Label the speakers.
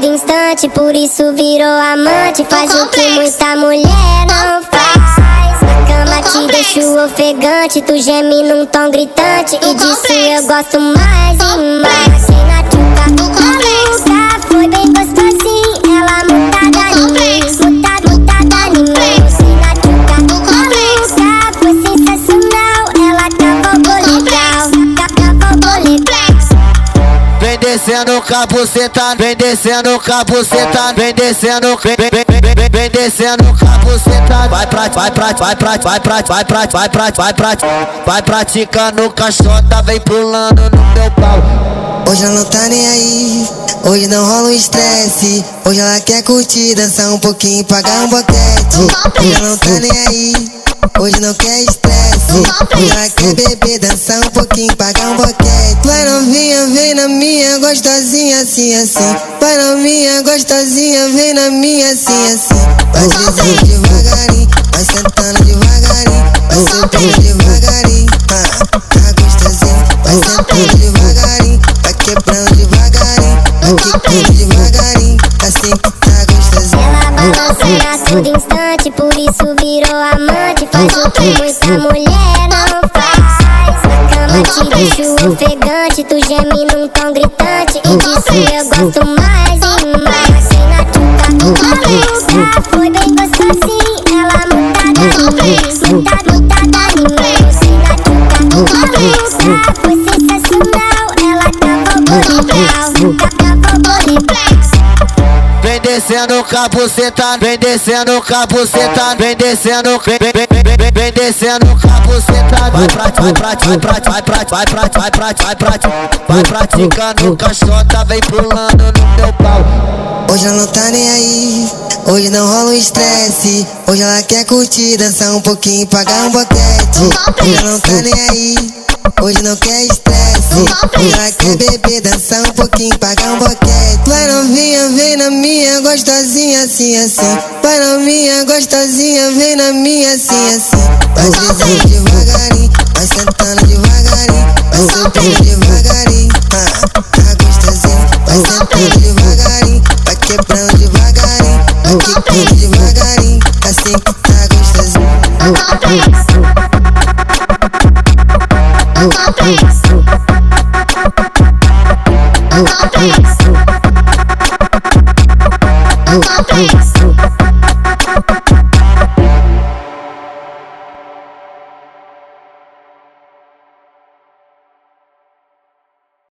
Speaker 1: distante, por isso virou amante. Faz o que muita mulher não faz. Na cama te deixo ofegante, tu geme num tom gritante. E disso eu gosto mais e mais. Sem na tchuca, maluca,
Speaker 2: Descendo capuceta, vem descendo capuceta, vem descendo, vem, vem, vem, vem, vem, vem descendo capuceta. Vai pra, vai pra, vai pra, vai pra, vai pra, vai pra, vai pra, vai praticando caixota, vem pulando no meu pau.
Speaker 3: Hoje ela não tá nem aí, hoje não rola um estresse. Hoje ela quer curtir, dançar um pouquinho, pagar um boquete. Hoje ela não tá nem aí, hoje não quer estresse. Ela quer beber, dançar um pouquinho, pagar um boquete. Vai novinha, vem na minha, gostosinha assim, assim. Vai novinha, gostosinha, vem na minha assim, assim. Vai deslizando devagarinho, vai sentando devagarinho, vai subindo devagarinho. Ah, tá gostosinho, vai sentando devagarinho, vai quebrando devagarinho, vai quicando devagarinho, assim que tá gostosinho.
Speaker 1: Ela balança a todo instante, por isso virou amante. Faz o que muita mulher não faz. Na cama te deixo ofegante, tu geme num tom gritante. E disso eu gosto mais e mais. Sem na tchuca, maluca, foi bem gostosinho. Ela mutada em mim, mutada, mutada em mim. Sem na tchuca, maluca, foi sensacional. Ela cavalgou legal,
Speaker 2: Descendo capuceta, vem descendo capuceta, vem descendo, vem, vem, vem, vem, vem, descendo capuceta. Vai pra, vai pra, vai pra, vai pra, vai pra, vai pra, vai pra, vai praticando caixota, vem pulando no meu pau.
Speaker 3: Hoje ela não tá nem aí, hoje não rola um estresse. Hoje ela quer curtir, dançar um pouquinho, pagar um boquete. Hoje ela não tá nem aí, hoje não quer estresse. Ela quer beber, dançar um pouquinho, pagar um boquete. Vai novinha, vem na minha, gostosinha assim, assim. Vai novinha, gostosinha, vem na minha assim, assim. Vai deslizando devagarinho, vai sentando devagarinho, vai subindo devagarinho. Ah, tá gostosinho, vai sentando devagarinho, vai quebrando
Speaker 1: Complexo.